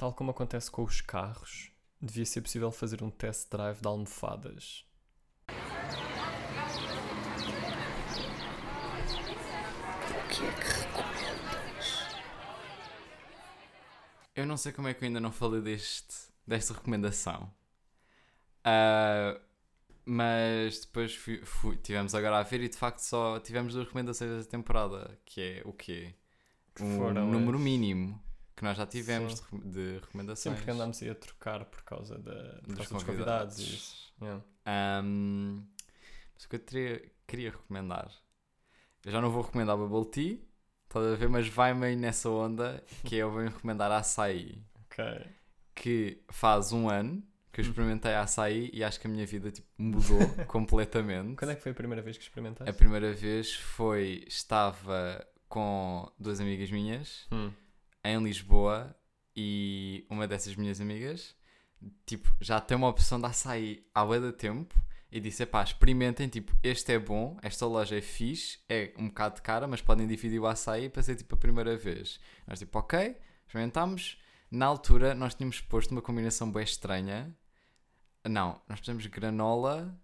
Tal como acontece com os carros, devia ser possível fazer um test drive de almofadas. O que é que recomendas? Eu não sei como é que eu ainda não falei deste, desta recomendação. Ah, mas depois fui, fui- tivemos agora a ver e de facto só tivemos duas recomendações desta temporada, que é o quê? Que Um foram número as- mínimo que nós já tivemos Sim. de, re- de recomendações. Sempre que andamos aí a trocar por causa, da, por dos causa dos convidados e isso. Yeah. Ahm, mas o que eu teria- queria recomendar, eu já não vou recomendar Bubble Tea, estás a ver, mas vai-me aí nessa onda que eu vou recomendar açaí, Ok. que faz um ano que eu Hum. experimentei açaí e acho que a minha vida tipo, mudou completamente. Quando é que foi a primeira vez que experimentaste? A primeira vez foi, estava com duas amigas minhas Hum. Em Lisboa e uma dessas minhas amigas, tipo, já tem uma opção de açaí há de tempo e disse, pá, experimentem, tipo, este é bom, esta loja é fixe, é um bocado cara, mas podem dividir o açaí para ser, tipo, a primeira vez. Nós, tipo, ok, experimentámos. Na altura, nós tínhamos posto uma combinação bem estranha. Não, nós pusemos granola,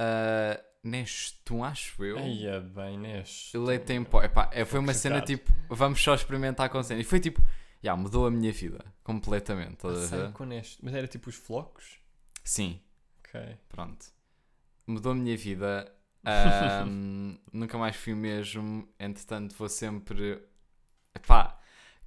uh, Nestum, acho eu. Aí é bem, neste. Leite em pó. Epá, é, foi uma cena chocado. tipo, vamos só experimentar com cena. E foi tipo, já, mudou a minha vida completamente. estás a Açaí ver? com. Mas era tipo os flocos? Sim, Ok. pronto. Mudou a minha vida. Ahm, nunca mais fui o mesmo. Entretanto, vou sempre. Epá,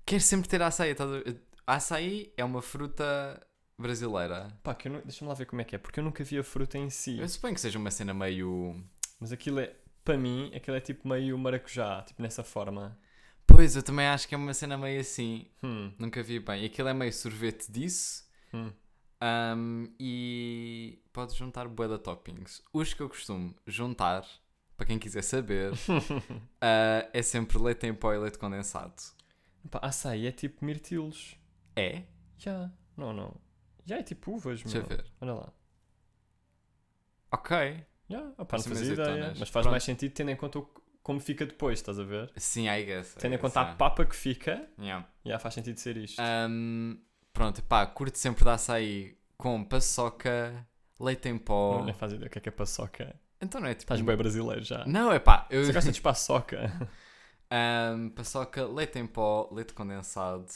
quero sempre ter açaí. ver? Açaí é uma fruta brasileira. Pá, que eu não... deixa-me lá ver como é que é, porque eu nunca vi a fruta em si. Eu suponho que seja uma cena meio. Mas aquilo é, para mim, aquilo é tipo meio maracujá, tipo nessa forma. Pois, eu também acho que é uma cena meio assim. Hum, Nunca vi bem. Aquilo é meio sorvete disso. hum. Um, e podes juntar bué de toppings. Os que eu costumo juntar, para quem quiser saber, uh, é sempre leite em pó e leite condensado. Pá, açaí é tipo mirtilos. É? Já, não, não. Já é tipo uvas, Deixa eu ver. Olha lá. Ok. Já, opá, não São fazia ideia. Mas faz Pronto. mais sentido tendo em conta o- como fica depois, estás a ver? Sim, I guess. I Tendo em guess, conta a yeah. papa que fica, Yeah. já faz sentido ser isto. Um, pronto, pá, curto sempre de açaí com paçoca, leite em pó. Não, nem faz ideia o que é que é paçoca. Então não é tipo. Estás bem brasileiro já. Não, é pá. Eu... Você gosta de paçoca? Um, paçoca, leite em pó, leite condensado.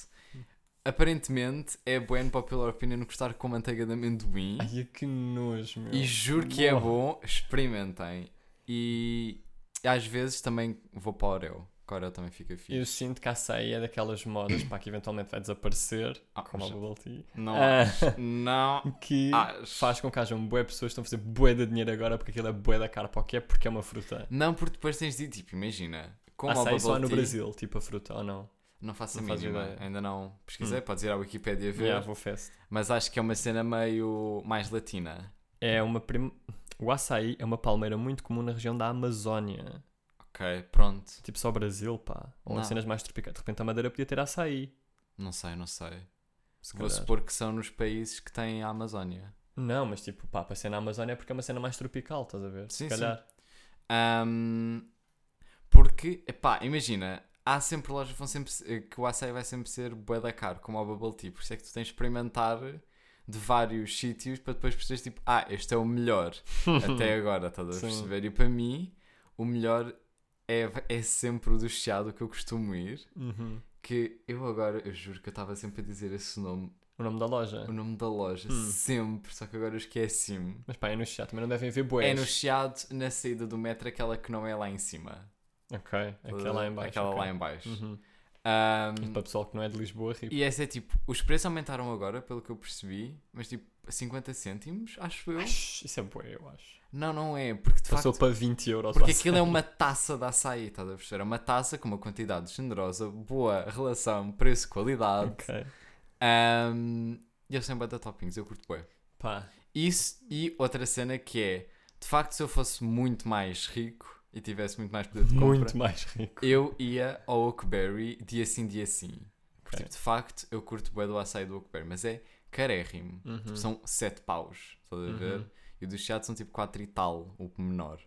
Aparentemente é bueno popular opinion gostar com manteiga de amendoim. Ai, que nojo, meu. E juro que é bom, experimentem. E às vezes também vou para o Oreo, que o Oreo também fica fixe. Eu sinto que a açaí é daquelas modas pá, que eventualmente vai desaparecer, Ah, como a já- bubble tea, Não Ah. não que acho. faz com que hajam bué pessoas que estão a fazer bué de dinheiro agora porque aquilo é bué da cara para o que é, porque é uma fruta. Não, porque depois tens de tipo, imagina, como a açaí só há bubble no tea, Brasil, tipo a fruta, ou não? Não faço a Não mínima, ideia. Hum. ainda não pesquisei, podes ir à Wikipedia ver, Yeah, vou fest. mas acho que é uma cena meio mais latina. É uma prim... O açaí é uma palmeira muito comum na região da Amazónia. Ok, pronto. Tipo só Brasil, pá. Ou Não. cenas mais tropicais. De repente a Madeira podia ter açaí. Não sei, não sei. Se Vou calhar. supor que são nos países que têm a Amazónia. Não, mas tipo, pá, para ser na Amazónia é porque é uma cena mais tropical, estás a ver? Sim, Se calhar. Ahm, porque, epá, imagina, há sempre lojas que vão sempre se- que o açaí vai sempre ser bué da caro, como o bubble tea. Por isso é que tu tens de experimentar de vários sítios para depois perceberes tipo, ah, este é o melhor até agora, estás a Sim. perceber? E para mim, o melhor é, é sempre o do Chiado que eu costumo ir. Uhum. Que eu agora, eu juro que eu estava sempre a dizer esse nome, O nome da loja. o nome da loja, Hum. sempre, só que agora eu esqueci-me. Mas pá, é no chat, também não devem ver bués. É no Chiado, na saída do metro, aquela que não é lá em cima. Ok, aquela lá em baixo. Aquela ok. lá em baixo. Uhum. E para pessoal que não é de Lisboa, ri. e essa é tipo, os preços aumentaram agora, pelo que eu percebi, mas tipo 50 cêntimos, acho eu. Acho- Isso é bué, eu acho. Não, não é, porque de Passou facto. para 20 euros. Porque aquilo é uma taça de açaí, estás a perceber? É uma taça com uma quantidade generosa, boa relação preço-qualidade. Ok. Ahm, e têm bué de toppings, eu curto bué. Pá, Isso e outra cena que é, de facto, se eu fosse muito mais rico e tivesse muito mais poder de compra, muito mais rico. eu ia ao Oakberry dia sim, dia sim. Porque, Ok. tipo, de facto, eu curto bué do açaí do Oakberry, mas é carérrimo. Uhum. Tipo, são 7 paus, estás a ver? Uhum. E o do Chiado são tipo 4 e tal, o menor.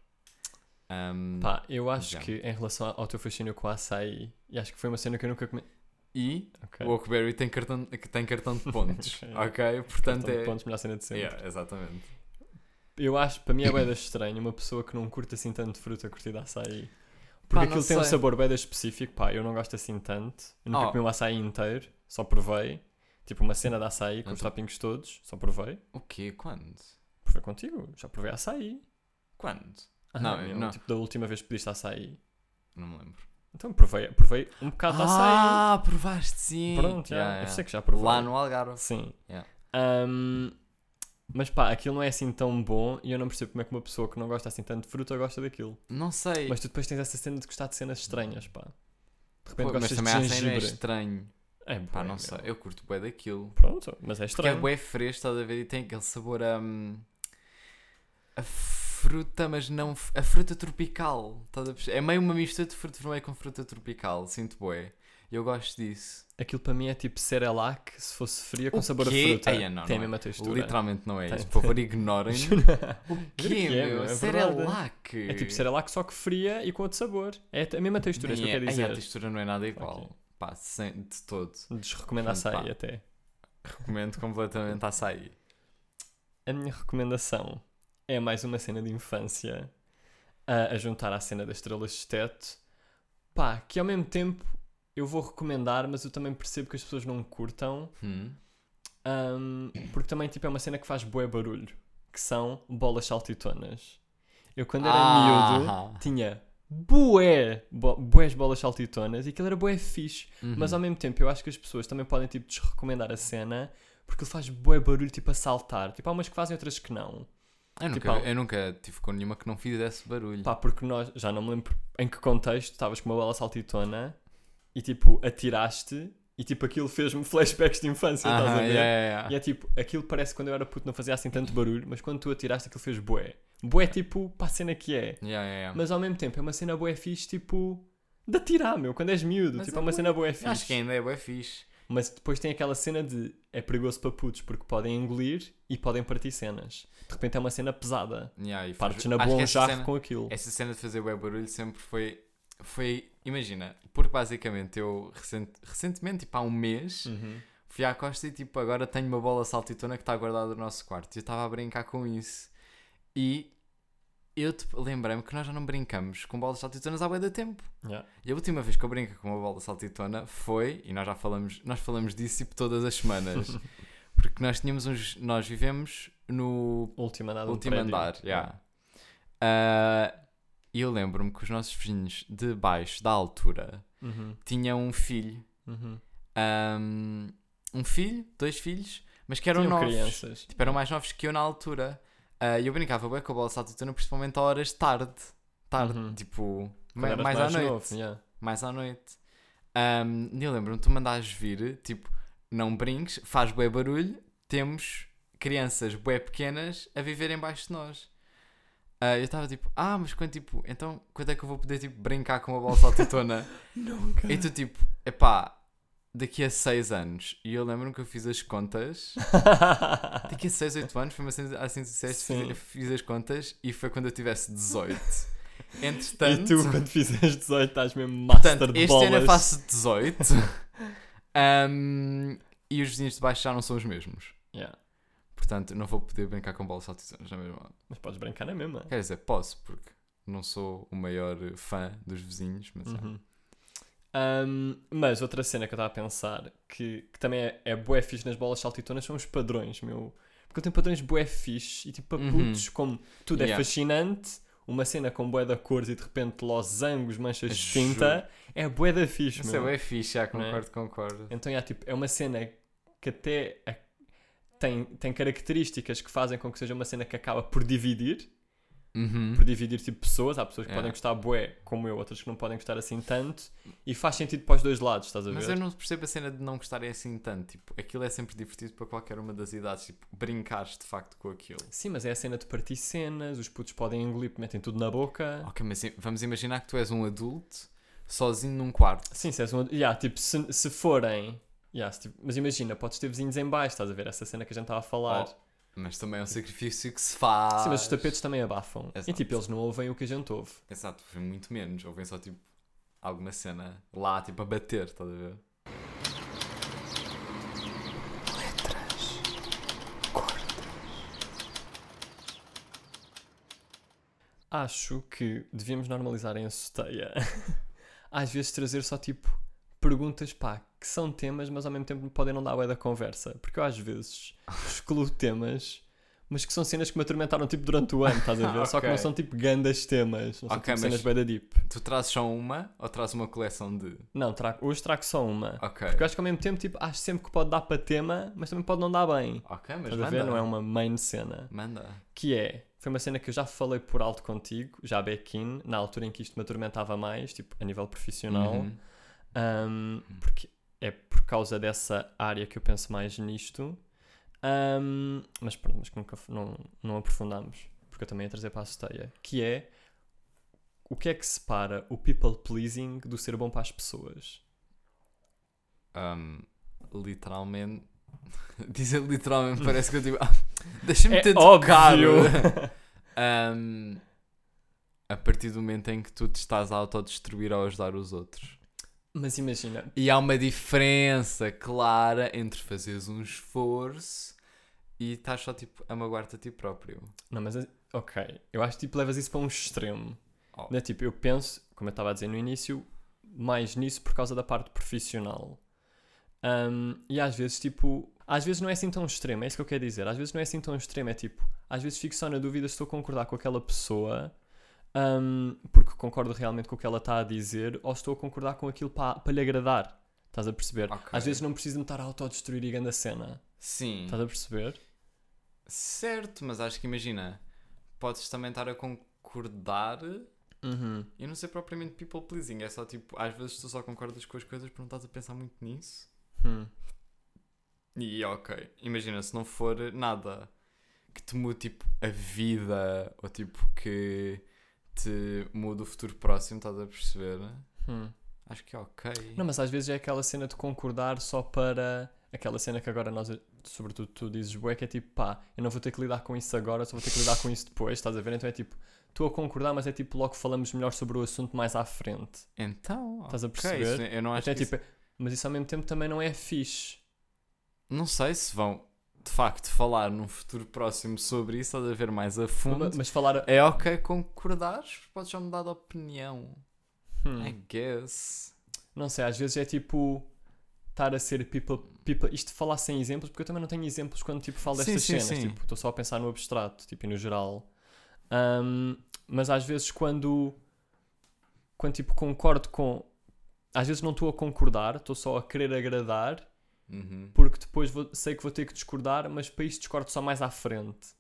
Ahm, Pá, eu acho Já. que em relação ao teu fascínio com o açaí, e acho que foi uma cena que eu nunca comi. e Ok. o Oakberry tem cartão, tem cartão de pontos. Ok. ok? Portanto Cartão de é. pontos, melhor cena de sempre. Yeah, exatamente. Eu acho, para mim é bem estranho uma pessoa que não curte assim tanto fruta curtir de açaí. Porque Pá, não aquilo tem um sabor bem específico, pá, eu não gosto assim tanto. Eu nunca Oh. comi um açaí inteiro, só provei. Tipo uma cena de açaí com os Então. toppings todos, só provei. O quê? Quando? Provei contigo, já provei açaí. Quando? Ah, Não, meu, não. Tipo da última vez que pediste açaí. Não me lembro. Então provei, provei um bocado de açaí. Ah, provaste sim. Pronto, já, Yeah, eu yeah. sei que já provei. Lá no Algarve. Sim. Yeah. Ahm, mas pá, aquilo não é assim tão bom e eu não percebo como é que uma pessoa que não gosta assim tanto de fruta gosta daquilo. Não sei. Mas tu depois tens essa cena de gostar de cenas estranhas, pá. De repente Pô, mas gostas também de há cena é estranho. É, Pá, bué, não meu. sei. Eu curto bué daquilo. Pronto, mas é Porque é estranho. bué fresco, estás a ver? E tem aquele sabor a... hum, a fruta, mas não... A fruta tropical. Estás a? É meio uma mistura de fruta vermelha com fruta tropical. Sinto bué. E eu gosto disso. Aquilo para mim é tipo Cerelac se fosse fria com O sabor quê? a fruta. Eia, não, tem não a é. mesma textura. Literalmente não é isso. Por favor, ignorem. O que quê, é, meu? É Cerelac. É tipo Cerelac só que fria e com outro sabor. É a mesma textura, é isso que eu quero dizer. a textura não é nada igual. Ok. Pá, sem, de todo. Desrecomendo Portanto, açaí pá. até. Recomendo completamente açaí. A minha recomendação é mais uma cena de infância a, a juntar à cena das estrelas de teto. Pá, que ao mesmo tempo eu vou recomendar, mas eu também percebo que as pessoas não curtam. Hum. ahm, porque também tipo, é uma cena que faz bué barulho. Que são bolas saltitonas. Eu quando era miúdo Ah. tinha bué, bo, bués bolas saltitonas e aquilo era bué fixe. Uhum. Mas ao mesmo tempo eu acho que as pessoas também podem tipo desrecomendar a cena porque ele faz bué barulho tipo a saltar. Tipo, há umas que fazem, outras que não. eu, nunca, tipo, eu nunca tive com nenhuma que não fizesse barulho. Pá, porque nós, já não me lembro em que contexto, estavas com uma bola saltitona e tipo atiraste e tipo aquilo fez-me flashbacks de infância, estás a ver? yeah, yeah. E é tipo, aquilo parece que quando eu era puto não fazia assim tanto barulho, mas quando tu atiraste aquilo fez bué. Bué tipo, para a cena que é. Yeah. Mas ao mesmo tempo é uma cena bué fixe, tipo, de atirar, meu, quando és miúdo. Mas tipo, é é uma bué- cena bué fixe. Acho que ainda é bué fixe. Mas depois tem aquela cena de é perigoso para putos porque podem engolir e podem partir cenas. De repente é uma cena pesada. Yeah, Partes na boa um jarro cena- com aquilo. Essa cena de fazer bué barulho sempre foi... Foi... Imagina, porque basicamente eu recent, recentemente, tipo há um mês, Uhum. fui à costa e tipo agora tenho uma bola saltitona que está guardada no nosso quarto. E eu estava a brincar com isso. E eu tipo, lembrei-me que nós já não brincamos com bolas saltitonas há bué de tempo. Yeah. E a última vez que eu brinco com uma bola saltitona foi, e nós já falamos, nós falamos disso tipo todas as semanas, porque nós tínhamos uns, nós vivemos no Último andar último andar, já. Ah, E eu lembro-me que os nossos vizinhos de baixo, da altura, Uhum. tinham um filho, Uhum. Ahm, um filho, dois filhos, mas que eram Tinham novos. crianças. Tipo, eram mais novos que eu na altura. E eu brincava bem com a bola saltitona, principalmente a horas de tarde. Tarde, Uhum. tipo, Quando ma- eras mais, à noite. novo, yeah. Mais à noite. E eu lembro-me, tu mandares vir, tipo, não brinques, faz bué barulho, temos crianças bué pequenas a viver embaixo de nós. Ah, eu estava tipo, ah, mas quando tipo, então quando é que eu vou poder tipo brincar com uma bola saltitona? Nunca. e tu tipo, epá, daqui a 6 anos. E eu lembro-me que eu fiz as contas. Daqui a 6, 8 anos, foi uma assim que disseste, fiz, fiz as contas e foi quando eu tivesse 18. e Entretanto, tu, quando fizeres 18, estás mesmo master portanto, de este bolas. ano eu faço 18. Ahm, e os vizinhos de baixo já não são os mesmos. Yeah. Portanto, não vou poder brincar com bolas saltitonas na mesma. Mas podes brincar na mesma. Quer dizer, posso, porque não sou o maior fã dos vizinhos, mas é. Uhum. Um, mas outra cena que eu estava a pensar que, que também é, é bué fixe nas bolas saltitonas são os padrões, meu. Porque eu tenho padrões bué fixe e tipo para Uhum. putos, como tudo é Yeah. fascinante, uma cena com bué da cores e de repente losangos, manchas de tinta, é bué da fixe, Isso é meu. bem fixe, já Não é? concordo, concordo. Então é, tipo, é uma cena que até é- tem, tem características que fazem com que seja uma cena que acaba por dividir, Uhum. por dividir tipo pessoas, há pessoas que É. podem gostar bué como eu, outras que não podem gostar assim tanto, e faz sentido para os dois lados, estás a ver? Mas eu não percebo a cena de não gostarem assim tanto. Tipo, aquilo é sempre divertido para qualquer uma das idades. Tipo, brincares de facto com aquilo. Sim, mas é a cena de partir cenas, os putos podem engolir, metem tudo na boca. Ok, mas vamos imaginar que tu és um adulto sozinho num quarto. Sim, se és um. Yeah, tipo, se, se forem. Tipo, mas imagina, podes ter vizinhos em baixo, estás a ver? Essa cena que a gente estava a falar. Oh, mas também é um sacrifício que se faz. Sim, mas os tapetes também abafam. Exato. E tipo, eles não ouvem o que a gente ouve. Exato, ouvem muito menos. Ouvem só tipo alguma cena lá, tipo a bater, estás a ver? Letras. cortas. Acho que devíamos normalizar em assoteia. Às vezes trazer só tipo perguntas, para que são temas, mas ao mesmo tempo podem não dar bué da conversa. Porque eu às vezes excluo temas, mas que são cenas que me atormentaram tipo durante o ano, estás a ver? Só que não são tipo grandes temas, não são tipo cenas bué da deep. Tu trazes só uma ou trazes uma coleção de. Não, trago, hoje trago só uma. Ok. Porque eu acho que ao mesmo tempo, tipo, acho sempre que pode dar para tema, mas também pode não dar bem. Ok, mas Estás a manda. ver? Não é uma main cena. Manda. Que é, foi uma cena que eu já falei por alto contigo, já back-in, na altura em que isto me atormentava mais, tipo, a nível profissional. Uhum. Um, porque é por causa dessa área que eu penso mais nisto. Um, mas pronto, mas que nunca não, não aprofundamos, porque eu também ia trazer para a esteia. Que é o que é que separa o people pleasing do ser bom para as pessoas? Um, literalmente. Dizer literalmente parece que eu digo. Ah, Deixa-me É ter óbvio. Um, a partir do momento em que tu te estás a autodestruir ao ajudar os outros. Mas imagina, E há uma diferença clara entre fazeres um esforço e estás só tipo a magoar-te a ti próprio. não, mas é- ok, eu acho que tipo levas isso para um extremo. Oh. Né? Tipo, eu penso, como eu estava a dizer no início, mais nisso por causa da parte profissional. Um, e às vezes, tipo, às vezes não é assim tão extremo, é isso que eu quero dizer. Às vezes não é assim tão extremo, é tipo, às vezes fico só na dúvida se estou a concordar com aquela pessoa um, porque concordo realmente com o que ela está a dizer ou estou a concordar com aquilo para, lhe agradar. Estás a perceber? Ok. Às vezes não preciso me estar a autodestruir e grande a cena. Sim. Estás a perceber? Certo, mas acho que imagina, podes também estar a concordar Uhum. e não ser propriamente people pleasing. É só tipo, às vezes tu só concordas com as coisas porque não estás a pensar muito nisso. Hum. E ok, imagina se não for nada que te mude tipo a vida ou tipo que te mude o futuro próximo, estás a perceber? Hum. Acho que é ok. Não, mas às vezes é aquela cena de concordar só para aquela cena que agora nós, sobretudo tu dizes, bué, que é tipo, pá, eu não vou ter que lidar com isso agora, só vou ter que lidar com isso depois, estás a ver? Então é tipo, estou a concordar, mas é tipo, logo falamos melhor sobre o assunto mais à frente. Então, Estás a perceber? isso- eu não acho Até que tipo, mas isso ao mesmo tempo também não é fixe. isso- Não sei se vão de facto falar num futuro próximo sobre isso, estás a ver mais a fundo. Mas falar. É ok concordares, podes já mudar de opinião. Hum, I guess. Não sei, às vezes é tipo. Estar a ser people, people. Isto de falar sem exemplos, porque eu também não tenho exemplos quando tipo falo Sim, destas sim, cenas. sim. Tipo, estou só a pensar no abstrato, tipo, e no geral. Ahm, mas às vezes quando. Quando tipo concordo com. Às vezes não estou a concordar, estou só a querer agradar, Uhum. porque depois vou- sei que vou ter que discordar, mas para isso discordo só mais à frente.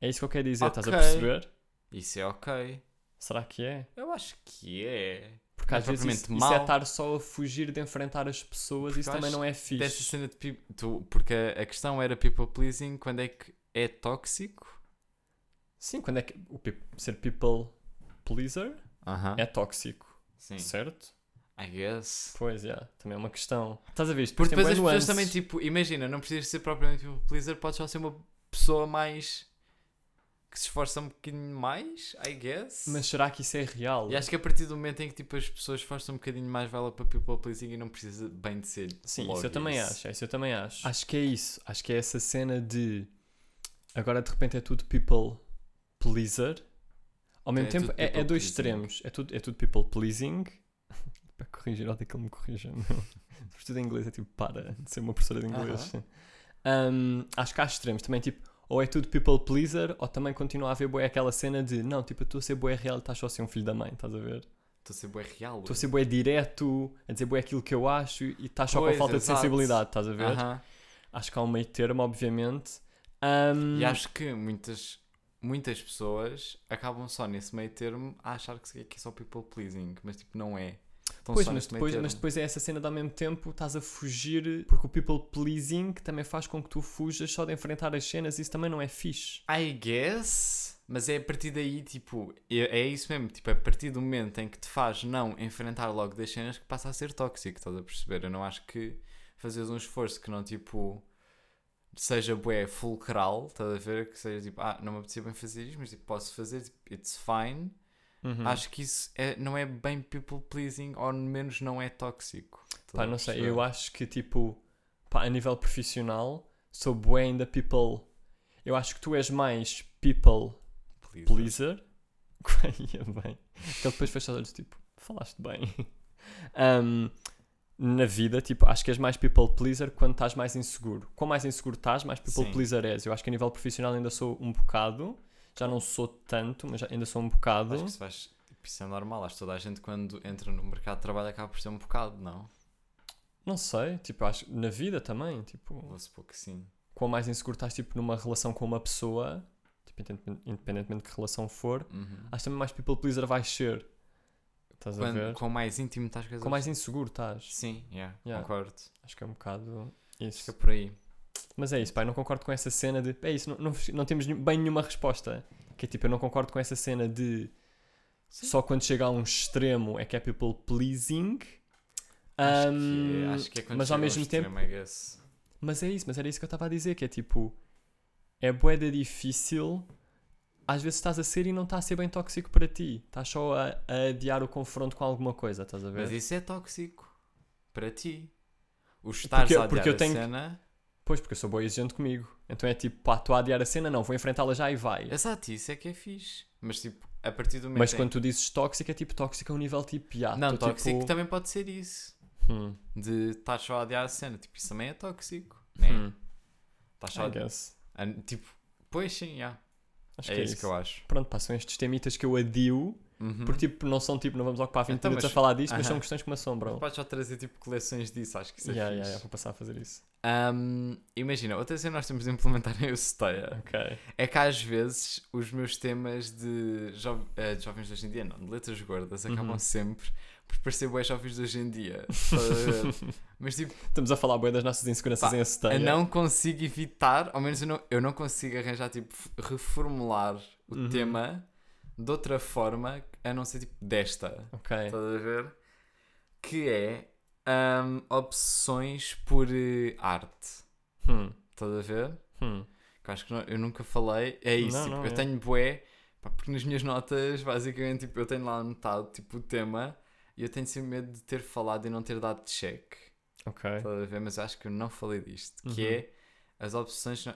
É isso que eu quero dizer, estás a perceber? Isso é ok. Será que é? Eu acho que é. Porque Não é às vezes isso, propriamente isso é estar só a fugir de enfrentar as pessoas, Porque isso também não é fixe. Dessa cena de peop- tu, porque a, a questão era people pleasing quando é que é tóxico. Sim, quando é que o ser people pleaser Aham. é tóxico, Sim. certo? I guess. Pois, é, também é uma questão. Estás a ver? Porque depois as bué pessoas nuances. também, tipo, imagina, não precisas ser propriamente people pleaser, podes só ser uma pessoa mais. que se esforça um bocadinho mais, I guess. Mas será que isso é real? E acho que a partir do momento em que tipo, as pessoas esforçam um bocadinho mais, vai lá para people pleasing e não precisa bem de ser. Sim, isso eu também acho. Isso eu também acho. Acho que é isso. Acho que é essa cena de agora de repente é tudo people pleaser. Ao mesmo É tempo é, é dois pleasing. extremos. É tudo, é tudo people pleasing. Para corrigir, odeio que ele me corrija. Se estudo em inglês é tipo para de ser uma professora de inglês. Um, acho que há extremos também, tipo, ou é tudo people pleaser, ou também continua a haver bué aquela cena de não, tipo, eu estou a ser bué real estás só a ser um filho da mãe, estás a ver? Estou a ser bué real. Estou a ser bué direto, a dizer bué aquilo que eu acho e estás só Pois, com falta exato. de sensibilidade, estás a ver? Aham. Acho que há um meio termo, obviamente. Um, E acho que muitas, muitas pessoas acabam só nesse meio termo a achar que é só people pleasing, mas tipo, não é. Estão Pois, só mas depois, mas depois é essa cena de ao mesmo tempo estás a fugir, porque o people pleasing também faz com que tu fujas só de enfrentar as cenas e isso também não é fixe. I guess, mas é a partir daí, tipo, é, é isso mesmo, tipo, a partir do momento em que te faz não enfrentar logo das cenas que passa a ser tóxico, estás a perceber? Eu não acho que fazeres um esforço que não, tipo, seja bué fulcral, estás a ver? Que seja tipo, ah, não me apetecia bem fazer isto, mas tipo, posso fazer, tipo, it's fine. Uhum. Acho que isso é, não é bem people pleasing, ou menos não é tóxico. Pá, não sei, eu acho que tipo, pá, a nível profissional, sou bué ainda people. Eu acho que tu és mais people Pleaser. pleaser, Ia bem. Que ele depois fecha os olhos, tipo, falaste bem. Ahm, na vida, tipo, acho que és mais people pleaser quando estás mais inseguro. Quanto mais inseguro estás, mais people Sim. pleaser és. Eu acho que a nível profissional ainda sou um bocado. Já não sou tanto, mas ainda sou um bocado. Acho que isso, vais, isso é normal. Acho que toda a gente, quando entra no mercado de trabalho, acaba por ser um bocado, não? Não sei, tipo, acho que na vida também, tipo, Vou supor que sim. quanto mais inseguro estás, tipo, numa relação com uma pessoa, tipo, independente- independentemente de que relação for, Uhum. acho que também mais people pleaser vais ser. Estás a ver? Quando, com mais íntimo estás com as Com mais inseguro estás. Sim, yeah, Yeah. concordo. Acho que é um bocado Acho que isso. é por aí. Mas é isso, pai, não concordo com essa cena de. É isso, não, não, não temos bem nenhuma resposta. Que é tipo, eu não concordo com essa cena de. Sim. Só quando chega a um extremo é que é people pleasing. Acho, Ahm, que, é- acho que é quando mas ao mesmo extremo, tempo. I guess. Mas é isso, mas era isso que eu estava a dizer, que é tipo, é boeda difícil, às vezes estás a ser e não está a ser bem tóxico para ti, estás só a, a adiar o confronto com alguma coisa, estás a ver? Mas isso é tóxico. Para ti. O Porque- a adiar porque eu a tenho que- cena... Pois, porque eu sou boa exigente comigo, então é tipo, pá, estou a adiar a cena, não, vou enfrentá-la já e vai. Exato, isso é que é fixe. Mas tipo, a partir do momento Mas em- quando tu dizes tóxico, é tipo tóxico a um nível tipo, já, Não, tô, tóxico tipo, também pode ser isso. hum, De estar só a adiar a cena. Tipo, isso também é tóxico. Né? hum, Estás só I guess. a... Tipo, pois sim, yeah. Acho é, que é isso que eu acho. Pronto, pá, são estes temitas que eu adio, Uhum. porque tipo, não são tipo, não vamos ocupar 20 Então, minutos mas- a falar disto, mas Aham. são questões que me assombram. Podes só trazer tipo coleções disso, acho que isso é Yeah, fixe. yeah, yeah, vou passar a fazer isso. Ahm, imagina, outra cena que nós temos de implementar em Euceteia Ok. é que às vezes os meus temas de, jo eh, de jovens de hoje em dia, não, de letras gordas, acabam Uhum. sempre por parecer bué jovens de hoje em dia. Mas tipo, Estamos a falar bem das nossas inseguranças Pá, em aceteia. eu não consigo evitar, ao menos eu não, eu não consigo arranjar, tipo, reformular o Uhum. tema de outra forma a não ser tipo desta. Ok. Estás a ver? Que é obsessões por eh, arte. Hum, Estás a ver? hum. Que eu acho que não- eu nunca falei. É isso, Não, tipo, não, eu é. tenho bué, pá, porque nas minhas notas, basicamente, tipo, eu tenho lá anotado tipo, o tema e eu tenho sempre medo de ter falado e não ter dado check. Ok. Estás a ver? Mas acho que eu não falei disto. Que Uhum. é as obsessões. Não...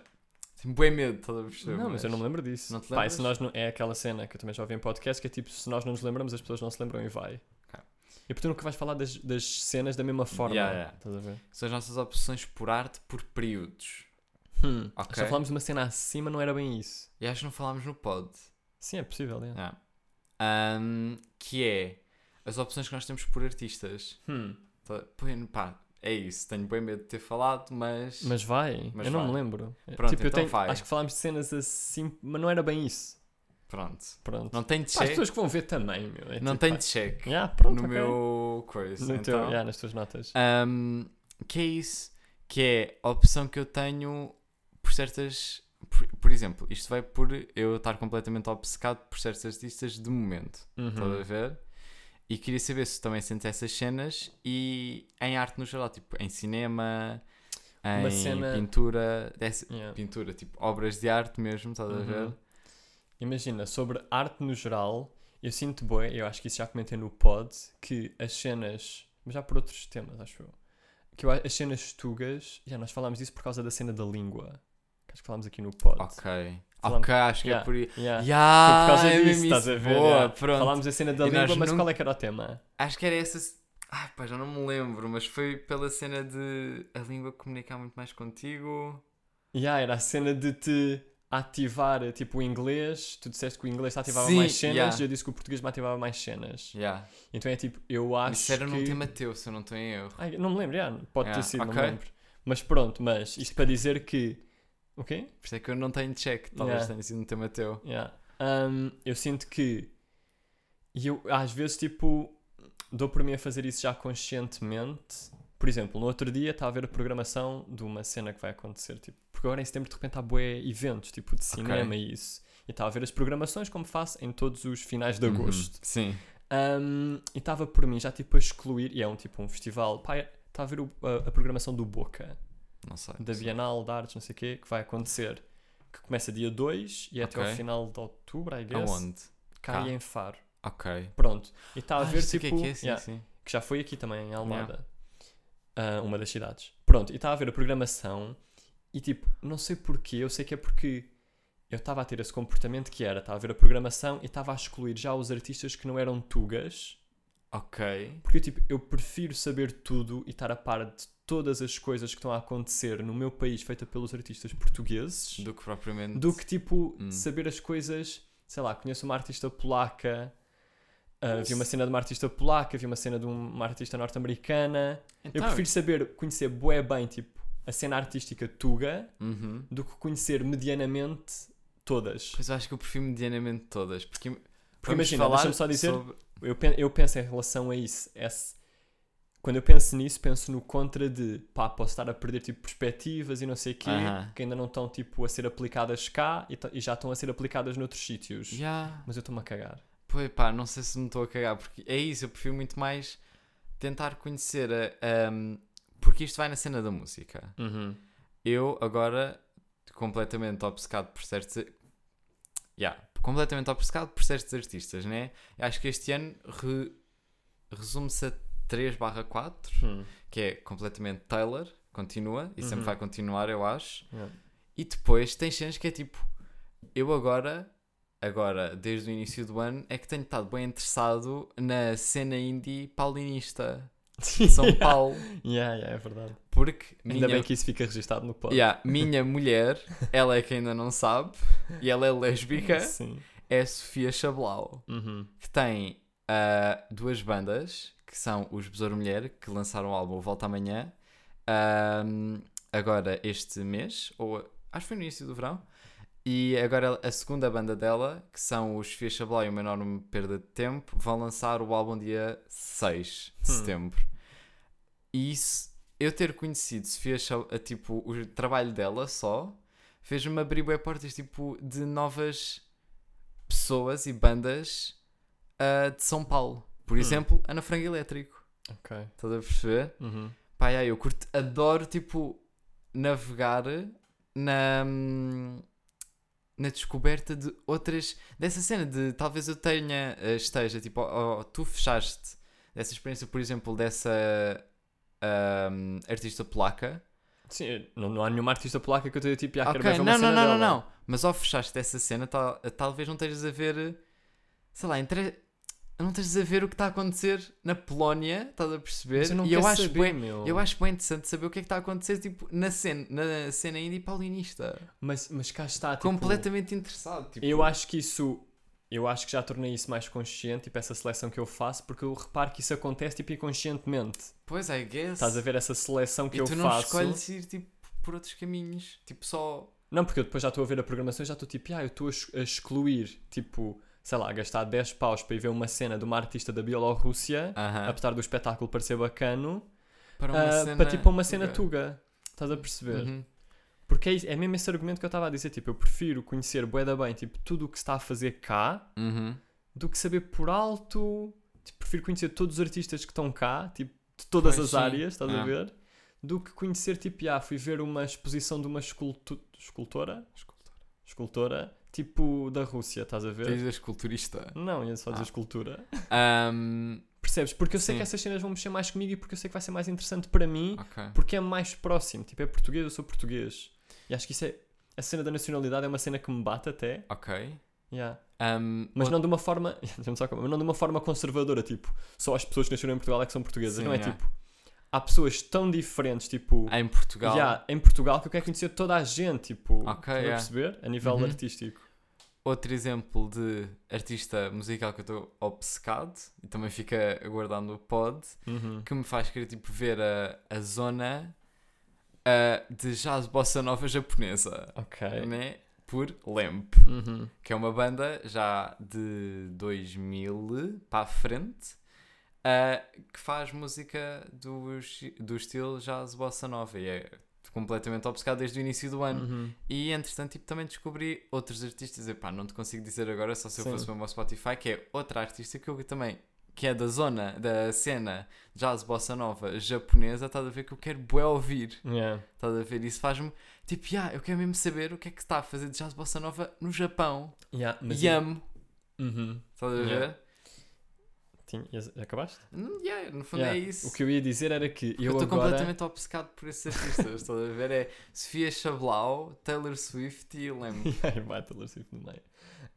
Tenho bué medo, estás a perceber? Não, mas eu não me lembro disso. Não te Pá, lembras? se nós não... É aquela cena que eu também já ouvi em podcast que é tipo, se nós não nos lembramos, as pessoas não se lembram e vai. E porque tu nunca vais falar das, das cenas da mesma forma. Yeah, yeah. Estás a ver? São as nossas obsessões por arte por períodos. Hum. Ok. Já falámos de uma cena acima, não era bem isso. E acho que não falámos no pod. Sim, é possível, é. Ah. Ahm, que é as opções que nós temos por artistas. Hum. Pá, é isso. Tenho bem medo de ter falado, mas. Mas vai, Mas eu não me vai. lembro. Pronto, tipo, então tenho... vai. acho que falámos de cenas assim, mas não era bem isso. Pronto. Pronto. Não tem de Pá, as pessoas que vão ver também, meu. É Não tipo, tem de check. Yeah, pronto, no ok. meu coisa. No então, teu, yeah, nas tuas notas. Um, que é isso? Que é a opção que eu tenho por certas. Por, por exemplo, isto vai por eu estar completamente obcecado por certos artistas de momento. Estás a Uhum. ver? E queria saber se também sentes essas cenas e em arte no geral, tipo em cinema, em cena- pintura, dessa, Yeah. pintura, tipo obras de arte mesmo, estás a Uhum. ver? Imagina, sobre arte no geral, eu sinto bem, eu acho que isso já comentei no pod, que as cenas, mas já por outros temas, acho eu, que eu, a- as cenas tugas, já nós falámos disso por causa da cena da língua, que acho que falámos aqui no pod. Ok. Ok, acho que Yeah, é por aí. yeah. Yeah, Foi por causa é disso, estás isso. a ver? Boa, yeah. pronto. Falámos da cena da E língua, mas nunca- qual é que era o tema? Acho que era essa. Ai, pá, já não me lembro, mas foi pela cena de a língua comunicar muito mais contigo. Yeah, era a cena de te ativar, tipo, o inglês, tu disseste que o inglês ativava Sim, mais cenas, yeah. e eu disse que o português me ativava mais cenas. Yeah. Então é tipo, eu acho Isso era que... num tema teu, se eu não estou em erro. Ai, não me lembro, já, pode Yeah, ter sido, não ok. me lembro. Mas pronto, mas isto para dizer que... O quê? Por isso é que eu não tenho check, talvez Yeah. tenha sido um tema teu. Yeah. Um, eu sinto que... E eu, às vezes, tipo, dou por mim a fazer isso já conscientemente. Por exemplo, no outro dia estava a ver a programação de uma cena que vai acontecer, tipo, porque agora em setembro de repente há bué eventos, tipo, de cinema e isso. E estava a ver as programações como faço em todos os finais de agosto. Uhum, Sim. Um, e estava por mim já tipo a excluir, e é um tipo um festival, pá, estava a ver o- a, a programação do Boca, Não sei. da Bienal de Artes, não sei o quê, que vai acontecer, que começa dia 2 e é até Ok. ao final de outubro, I guess, Aonde? cá Cá. em Faro. Ok. Pronto. E está a Ah, ver sei o tipo, que é que é, sim, yeah, sim. que já foi aqui também em Almada, Ah, uma das cidades. Pronto, e está a ver a programação e tipo, não sei porquê, eu sei que é porque eu estava a ter esse comportamento que era, estava a ver a programação e estava a excluir já os artistas que não eram tugas, Ok. porque tipo, eu prefiro saber tudo e estar a par de todas as coisas que estão a acontecer no meu país feita pelos artistas portugueses Do que propriamente. do que tipo Hum. saber as coisas, sei lá, conheço uma artista polaca, ah, vi uma cena de uma artista polaca, vi uma cena de uma artista norte-americana. Então, Eu prefiro saber, conhecer bué bem, tipo, a cena artística tuga Uhum. do que conhecer medianamente todas. Pois eu acho que eu prefiro medianamente todas. Porque, Porque vamos imagina, deixa-me só dizer, sobre- eu, pen- eu penso em relação a isso. esse- quando eu penso nisso, penso no contra de pá, posso estar a perder tipo perspectivas e não sei o quê, que ainda não estão tipo a ser aplicadas cá e, e já estão a ser aplicadas noutros sítios. Ya. Mas eu estou-me a cagar. Pois pá, não sei se me estou a cagar, porque é isso, eu prefiro muito mais tentar conhecer a. ahm, porque isto vai na cena da música. Uhum. Eu agora, completamente obcecado por certos. Yeah, completamente obcecado por certos artistas, né? Acho que este ano re- resume-se a 3/4, Hum. que é completamente Taylor, continua, e sempre Uhum. vai continuar, eu acho. Yeah. E depois tem cenas que é tipo, eu agora, agora, desde o início do ano, é que tenho estado bem interessado na cena indie paulinista de São. Paulo. Yeah, yeah, é verdade. Porque Ainda minha, bem que isso fica registado no pod. Yeah, minha mulher, ela é que ainda não sabe, e ela é lésbica, Sim. é Sofia Chablau, Uhum. que tem ah, duas bandas, que são os Besouro Mulher, que lançaram o álbum Volta Amanhã, ahm, agora este mês, ou acho que foi no início do verão, e agora a segunda banda dela, que são os Sofia Chablau e uma enorme perda de tempo, vão lançar o álbum dia 6 de Hum. setembro. E isso, eu ter conhecido Sofia tipo, o trabalho dela só, fez-me abrir bué portas, tipo, de novas pessoas e bandas ah, de São Paulo. Por Hum. exemplo, Ana Frango Elétrico. Ok. Estás a perceber? Uhum. Pá, yeah, eu curto, adoro, tipo, navegar na, na descoberta de outras, dessa cena de talvez eu tenha, eh, esteja, tipo, oh, oh, tu fechaste dessa experiência, por exemplo, dessa ahm, artista polaca. Sim, não, não há nenhuma artista polaca que eu tenha tipo, ah, quero Ok, ver uma não, não, cena não, não, dela. não. Mas ao fechaste dessa cena, tal, talvez não estejas a ver, sei lá, entre... não estejas a ver o que está a acontecer na Polónia, estás a perceber? Eu e eu acho saber, bué- meu. eu acho bem interessante saber o que é que está a acontecer tipo, na, cena, na cena indie paulinista. Mas, mas cá está, tipo... Completamente interessado. Tipo, Eu acho que isso... Eu acho que já tornei isso mais consciente, tipo, essa seleção que eu faço, porque eu reparo que isso acontece, tipo, inconscientemente. Pois, I guess. Estás a ver essa seleção que e eu tu não faço. escolhes ir tipo, por outros caminhos. Tipo, só. Não, porque eu depois já estou a ver a programação e já estou tipo, ah, eu estou a excluir, tipo, sei lá, gastar 10 paus para ir ver uma cena de uma artista da Bielorrússia, Aham. apesar do espetáculo parecer bacano, Para ah, para tipo uma cena tuga. tuga. Estás a perceber? Uhum. Porque é, é mesmo esse argumento que eu estava a dizer, tipo, eu prefiro conhecer bué da bem, tipo, tudo o que se está a fazer cá, Uhum. do que saber por alto, tipo, prefiro conhecer todos os artistas que estão cá, tipo, de todas Pois as sim. áreas, estás a ver? Do que conhecer, tipo, ah, fui ver uma exposição de uma escultu escultora, escultora, tipo, da Rússia, estás a ver? Tens a esculturista. Não, ia só dizer Ah. escultura. Ahm, Percebes? Porque eu sei Sim. que essas cenas vão mexer mais comigo e porque eu sei que vai ser mais interessante para mim, ok. porque é mais próximo. Tipo, é português, eu sou português. E acho que isso é. A cena da nacionalidade é uma cena que me bate até. Ok. Yeah. Ahm, Mas não de uma forma. não de uma forma conservadora, tipo, só as pessoas que nasceram em Portugal é que são portuguesas. Sim, não é yeah. tipo. Há pessoas tão diferentes, tipo. Em Portugal. yeah, em Portugal que eu quero conhecer toda a gente, tipo. Ok, estás a yeah. perceber? A nível Uhum. artístico. Outro exemplo de artista musical que eu estou obcecado e também fica aguardando o pod, Uhum. que me faz querer tipo, ver a, a zona ah, de jazz bossa nova japonesa, Ok. né? Por Lemp, Uhum. que é uma banda já de 2000 para a frente ah, que faz música do, do estilo jazz bossa nova e é completamente obcecado desde o início do ano. Uhum. E entretanto, tipo, também descobri outros artistas. Epá, não te consigo dizer agora, só se eu Sim. fosse mesmo ao Spotify, que é outra artista que eu também, que é da zona, da cena jazz bossa nova japonesa, estás a ver que eu quero bué ouvir. Yeah. Estás a ver? Isso faz-me tipo, yeah, eu quero mesmo saber o que é que está a fazer de jazz bossa nova no Japão. Yeah, mas e amo. Uhum. Estás a ver? Yeah. Tinha- Acabaste? Hum, yeah, no fundo Yeah. é isso. O que eu ia dizer era que eu eu estou agora... completamente obcecado por esses artistas. Estás a ver? É Sofia Chablau, Taylor Swift e Leme. E aí vai Taylor Swift no meio.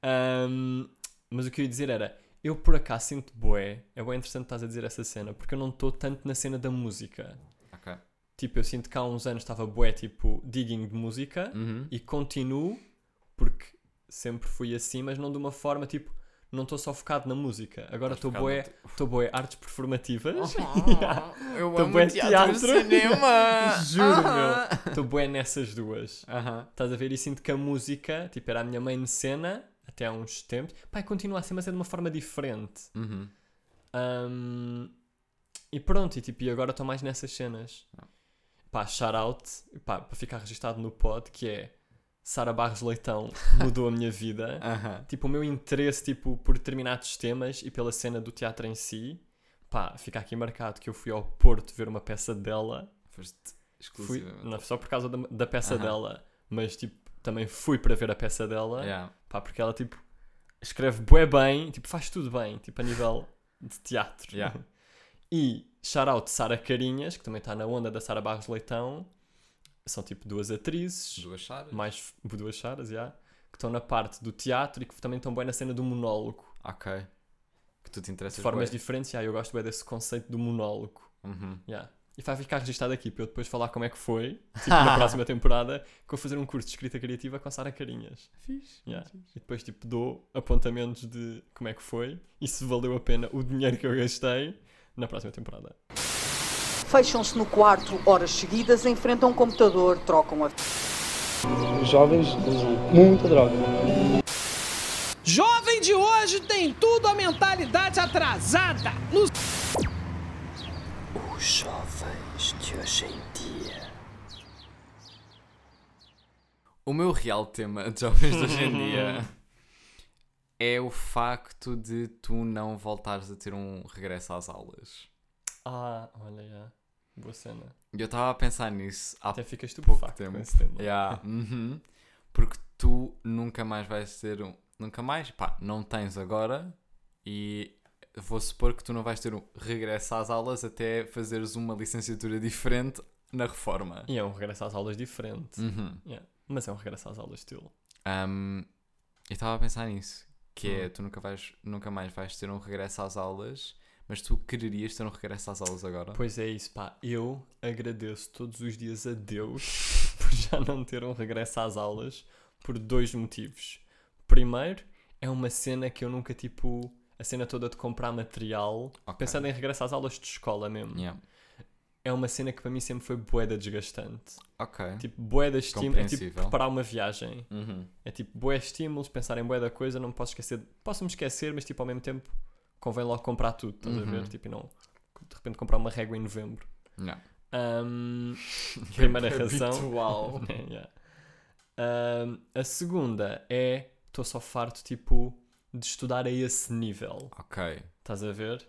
Ahm, mas o que eu ia dizer era, eu por acaso sinto bué, é bem interessante estás a dizer essa cena, porque eu não estou tanto na cena da música. ok. Tipo, eu sinto que há uns anos estava bué, tipo, digging de música, Uhum. e continuo, porque sempre fui assim, mas não de uma forma, tipo, não estou só focado na música. Agora estou no estou bué artes performativas. Eu Tô amo bué teatro, teatro. cinema. Juro, Ah. Estou bué nessas duas. Aham. Estás a ver? E sinto que a música, tipo, era a minha main cena até há uns tempos. Pá, e continua a ser, mas é de uma forma diferente. Uhum. Ahm, e pronto, e, tipo, e agora estou mais nessas cenas. Ah. Pá, shout out, pá, para ficar registado no pod, que é Sara Barros Leitão mudou a minha vida. Aham. Tipo, o meu interesse, tipo, por determinados temas e pela cena do teatro em si. Pá, fica aqui marcado que eu fui ao Porto ver uma peça dela. Foste Fui, exclusivamente. não só por causa da, da peça Aham. dela, mas, tipo, também fui para ver a peça dela. Yeah. Pá, porque ela, tipo, escreve bué bem, tipo, faz tudo bem, tipo, a nível de teatro. Yeah. E shout-out Sara Carinhas, que também está na onda da Sara Barros Leitão. São, tipo, duas atrizes, Duas charas. mais duas Saras, já, que estão na parte do teatro e que também estão bem na cena do monólogo. Ok. Que tu te interessas De formas bué. diferentes, já, eu gosto bem desse conceito do monólogo. Uhum. já. E vai ficar registado aqui para eu depois falar como é que foi, tipo, na próxima temporada, que eu vou fazer um curso de escrita criativa com a Sara Carinhas. Fixe. Yeah. E depois tipo dou apontamentos de como é que foi e se valeu a pena o dinheiro que eu gastei na próxima temporada. Fecham-se no quarto horas seguidas, enfrentam um computador, trocam a Os jovens usam muita droga. Jovem de hoje tem tudo a mentalidade atrasada. No Os jovens de hoje em dia. O meu real tema de jovens de hoje em dia é o facto de tu não voltares a ter um regresso às aulas. Ah, olha, já. Boa cena. Eu estava a pensar nisso há Até ficas pouco estupefacto tempo. esse tema. Yeah, uhum. Porque tu nunca mais vais ter um. Nunca mais? Pá, não tens agora e vou supor que tu não vais ter um regresso às aulas até fazeres uma licenciatura diferente na reforma. E é um regresso às aulas diferente. Uhum. Yeah. Mas é um regresso às aulas estilo. Um, eu estava a pensar nisso, que é Hum. tu nunca, vais, nunca mais vais ter um regresso às aulas, mas tu quererias ter um regresso às aulas agora? Pois é isso, pá. Eu agradeço todos os dias a Deus por já não ter um regresso às aulas por dois motivos. Primeiro, é uma cena que eu nunca, tipo, a cena toda de comprar material, Ok. pensando em regresso às aulas de escola mesmo. Yeah. É uma cena que para mim sempre foi boeda desgastante. Ok. Tipo, boeda estímulo. É tipo preparar uma viagem. Uhum. É tipo, boé estímulos, pensar em boé da coisa, não me posso esquecer. Posso-me esquecer, mas tipo, ao mesmo tempo, convém logo comprar tudo, estás a Uhum. ver? Tipo, e não de repente comprar uma régua em novembro. Yeah. Ahm, primeira razão. Habitual. É, yeah. Ahm, a segunda é, estou só farto, tipo, de estudar a esse nível. ok. Estás a ver?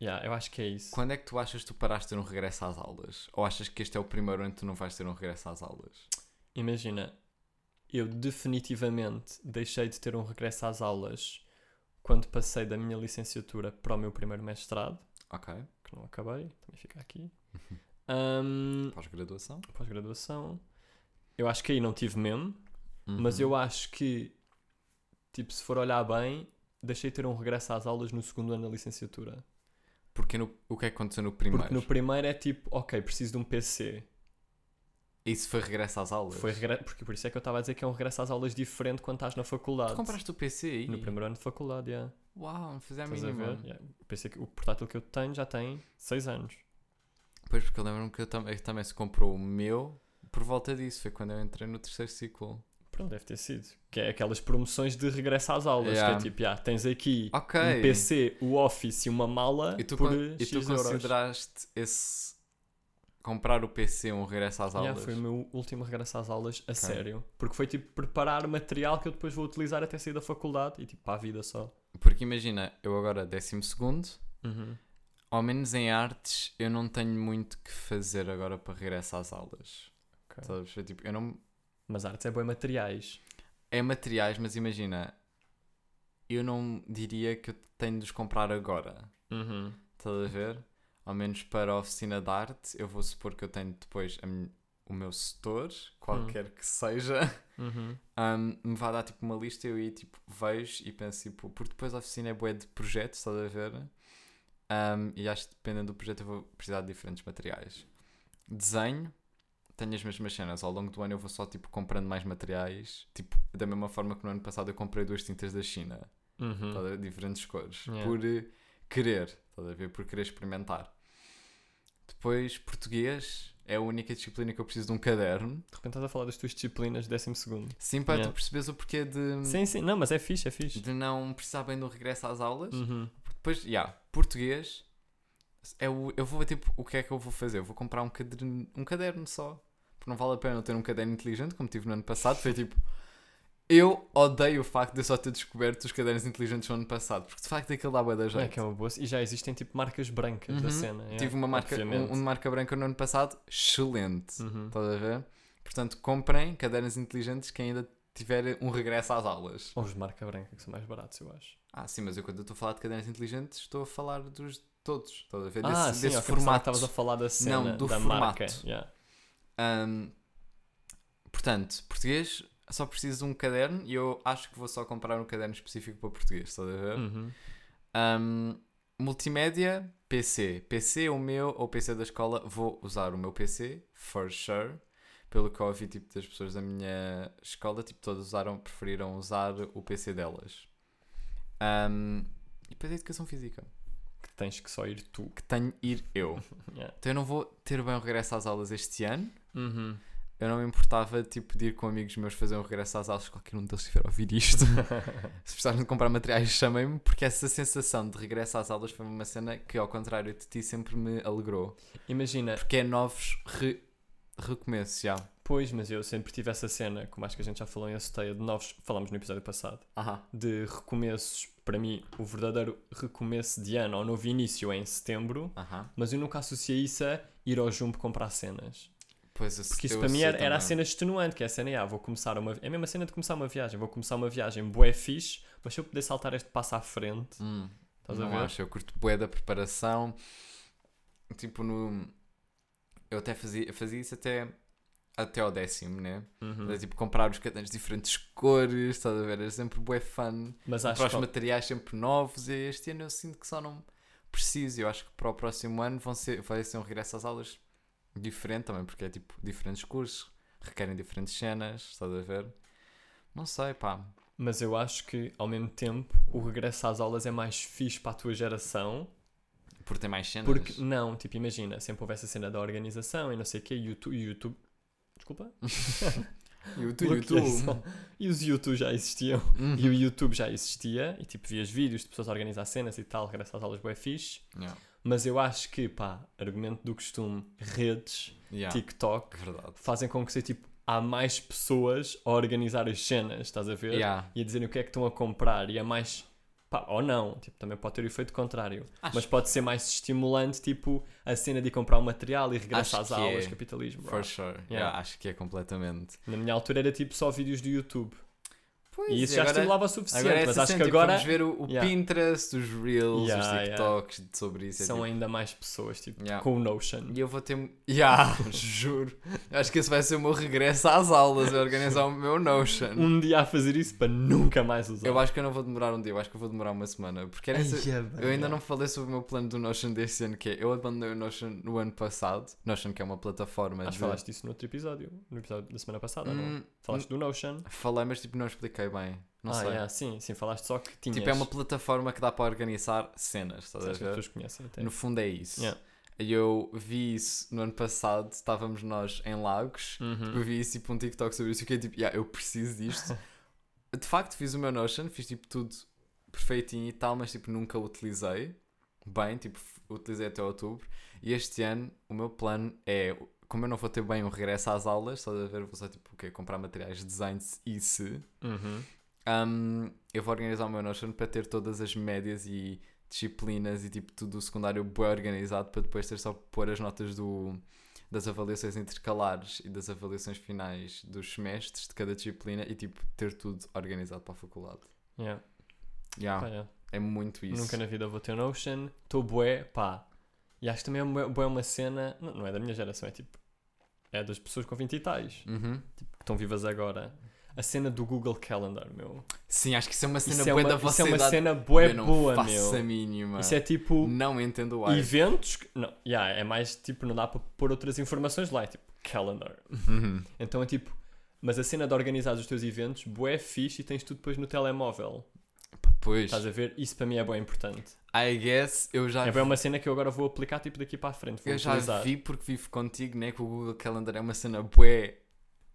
Yeah, eu acho que é isso. Quando é que tu achas que tu paraste de ter um regresso às aulas? Ou achas que este é o primeiro ano que tu não vais ter um regresso às aulas? Imagina, eu definitivamente deixei de ter um regresso às aulas quando passei da minha licenciatura para o meu primeiro mestrado, Ok. que não acabei, também fica aqui. Ahm, Pós-graduação? Pós-graduação. Eu acho que aí não tive mesmo, mas Uhum. eu acho que, tipo, se for olhar bem, deixei de ter um regresso às aulas no segundo ano da licenciatura. Porque no, o que é que aconteceu no primeiro? Porque no primeiro é tipo, ok, preciso de um PC. Isso foi regresso às aulas? Foi regre... Porque por isso é que eu estava a dizer que é um regresso às aulas diferente quando estás na faculdade. Tu compraste o PC aí? No primeiro ano de faculdade, yeah. Uau, não fazia a ver? Yeah. O PC que- o portátil que eu tenho já tem 6 anos. Pois, porque eu lembro-me que eu tam- eu também se comprou o meu por volta disso. Foi quando eu entrei no terceiro ciclo. Pronto, deve ter sido. Que é aquelas promoções de regresso às aulas. Yeah. Que é tipo, yeah, tens aqui Ok. um PC, o Office e uma mala E tu, por con- X e tu euros. consideraste esse. Comprar o PC um regresso às Yeah, aulas? foi o meu último regresso às aulas a sério. Porque foi tipo preparar material que eu depois vou utilizar até sair da faculdade e tipo para a vida só. Porque imagina, eu agora, décimo segundo, Uhum. ao menos em artes, eu não tenho muito que fazer agora para regresso às aulas. Ok. Sabes? É tipo, eu não. Mas artes é bem materiais. É materiais, mas imagina, eu não diria que eu tenho de os comprar agora. Uhum. Estás a ver? Ao menos para a oficina de arte, eu vou supor que eu tenho depois o meu setor, qualquer que seja, Uhum. um, me vai dar tipo uma lista e eu aí tipo vejo e penso tipo, porque depois a oficina é bué de projetos, estás a ver? Um, e acho que dependendo do projeto eu vou precisar de diferentes materiais. Desenho, tenho as mesmas cenas. Ao longo do ano eu vou só tipo comprando mais materiais, tipo, da mesma forma que no ano passado eu comprei duas tintas da China. Uhum. Ver? diferentes cores. Yeah. Por querer, estás a ver? Por querer experimentar. Depois, português é a única disciplina que eu preciso de um caderno. De repente estás a falar das tuas disciplinas décimo segundo. Sim, para Yeah. tu perceberes o porquê de, Sim, sim. Não, mas é fixe, é fixe. de não precisar bem do regresso às aulas. Uhum. Depois, já, português é o, eu vou tipo, o que é que eu vou fazer? Eu vou comprar um caderno, um caderno só. Porque não vale a pena eu ter um caderno inteligente, como tive no ano passado. Foi tipo, eu odeio o facto de eu só ter descoberto os cadernos inteligentes no ano passado, porque de facto aquilo dá bué da É jeito. que é uma boa. E já existem tipo marcas brancas da Uhum. cena. yeah, Tive uma marca, um, uma marca branca no ano passado, excelente. Uhum. Estás a ver? Portanto, comprem cadernos inteligentes que ainda tiver um regresso às aulas. Ou os de marca branca, que são mais baratos, eu acho. Ah, sim, mas eu quando eu estou a falar de cadernos inteligentes, estou a falar dos todos. Estás a ver? ah, Desse, sim, desse formato. estavas a falar da cena, Não, do da formato. marca. yeah. Ahm, portanto, português, só preciso de um caderno e eu acho que vou só comprar um caderno específico para português, estás a ver? Uhum. Um, multimédia, PC. PC o meu ou PC da escola, vou usar o meu PC, for sure. Pelo que eu ouvi tipo, das pessoas da minha escola, tipo, todas usaram, preferiram usar o PC delas. Um, e depois a educação física, Que tens que só ir tu. que tenho ir eu. Yeah. Então eu não vou ter bem o regresso às aulas este ano. Uhum. Eu não me importava tipo, de ir com amigos meus fazer um regresso às aulas, qualquer um deles estiver a ouvir isto. Se precisarem de comprar materiais, chamem-me, porque essa sensação de regresso às aulas foi uma cena que, ao contrário de ti, sempre me alegrou. Imagina, Porque é novos re... recomeços, já. pois, mas eu sempre tive essa cena, como acho que a gente já falou em Aceteia, de novos, falámos no episódio passado, Aham. de recomeços. Para mim, o verdadeiro recomeço de ano ou novo início é em setembro, Aham. mas eu nunca associei isso a ir ao Jumbo comprar cenas. Pois Porque isso para mim era, era a cena extenuante, que é a cena, ah, vou começar uma... É a mesma cena de começar uma viagem, vou começar uma viagem bué fixe, mas se eu puder saltar este passo à frente, Hum, estás a não ver? acho, eu curto bué da preparação. Tipo, no... Eu até fazia, fazia isso até, até ao décimo, né? Uhum. Tipo, comprar os cadernos de diferentes cores, estás a ver? Era sempre bué fun. Mas acho para os que... materiais sempre novos e este ano eu sinto que só não preciso. Eu acho que para o próximo ano vão ser, vai ser um regresso às aulas diferente também, porque é tipo diferentes cursos, requerem diferentes cenas, estás a ver? Não sei, pá. Mas eu acho que, ao mesmo tempo, o regresso às aulas é mais fixe para a tua geração. Por ter mais cenas. Porque, não, tipo, imagina, sempre houve essa cena da organização e não sei o quê, YouTube... YouTube... Desculpa? YouTube, Bloqueação. E os YouTube já existiam. Uhum. E o YouTube já existia. E, tipo, vias vídeos de pessoas a organizar cenas e tal, regresso às aulas bué fixe. Yeah. Mas eu acho que, pá, argumento do costume, redes, Yeah. TikTok, Verdade. fazem com que seja, tipo, há mais pessoas a organizar as cenas, estás a ver? Yeah. E a dizerem o que é que estão a comprar. E é mais... Pá, ou não, tipo, também pode ter o efeito contrário. Acho Mas pode ser mais estimulante, tipo, a cena de ir comprar um material e regressar às que aulas, é. capitalismo. For sure. Yeah. acho que é completamente. Na minha altura era tipo só vídeos do YouTube. Pois, E isso já agora- estimulava o suficiente, Agora é mas essa acho que tipo, agora vamos ver o, o Yeah. Pinterest, os Reels, Yeah, os yeah. TikToks sobre isso. é são tipo- ainda mais pessoas, tipo, Yeah. com o Notion. E eu vou ter. Yeah, juro. Acho que esse vai ser o meu regresso às aulas, a organizar o meu Notion. Um dia a fazer isso para nunca mais usar. Eu acho que eu não vou demorar um dia, eu acho que eu vou demorar uma semana. Porque era Ai, esse- é Eu ainda é. não falei sobre o meu plano do Notion deste ano, que é eu abandonei o Notion no ano passado. Notion, que é uma plataforma Acho de. que falaste disso no outro episódio, no episódio da semana passada, não? Hum, Falaste do Notion. Falei, mas tipo, não expliquei bem. Não ah, sei. yeah, sim, sim, falaste só que tinhas. Tipo, é uma plataforma que dá para organizar cenas, estás a Acho que as ver? pessoas conhecem até. No fundo é isso. Yeah. Eu vi isso no ano passado, estávamos nós em Lagos, Uhum. eu vi isso tipo um TikTok sobre isso e fiquei tipo, yeah, eu preciso disto. De facto, fiz o meu Notion, fiz tipo tudo perfeitinho e tal, mas tipo nunca utilizei bem, tipo, utilizei até outubro. E este ano o meu plano é, como eu não vou ter bem um regresso às aulas, estás a ver, vou só tipo, o quê? comprar materiais de design e se. Uhum. Um, eu vou organizar o meu Notion para ter todas as médias e disciplinas e tipo tudo o secundário bem organizado para depois ter só pôr as notas do, das avaliações intercalares e das avaliações finais dos semestres de cada disciplina e tipo ter tudo organizado para a faculdade. Yeah. Yeah, Pá, yeah. é muito isso. Nunca na vida vou ter Notion. Estou bué, pá. E acho que também é bué, bué uma cena. Não, não é da minha geração, é tipo. É das pessoas com 20 e tais. Uhum. Tipo, que estão vivas agora. A cena do Google Calendar, meu. Sim, acho que isso é uma cena Isso é boa uma, da isso vossa é uma cena bué Eu não boa, faço meu. a mínima. Isso é tipo. Não entendo o. Eventos. que- Não, yeah, é mais tipo, não dá para pôr outras informações lá. É tipo, calendar. Uhum. Então é tipo. Mas a cena de organizar os teus eventos, bué fixe e tens tudo depois no telemóvel. Pois, Estás a ver? Isso para mim é bem importante. I guess eu já É bem uma cena que eu agora vou aplicar tipo daqui para a frente. Eu já utilizar. vi porque vivo contigo, né? Que o Google Calendar é uma cena bué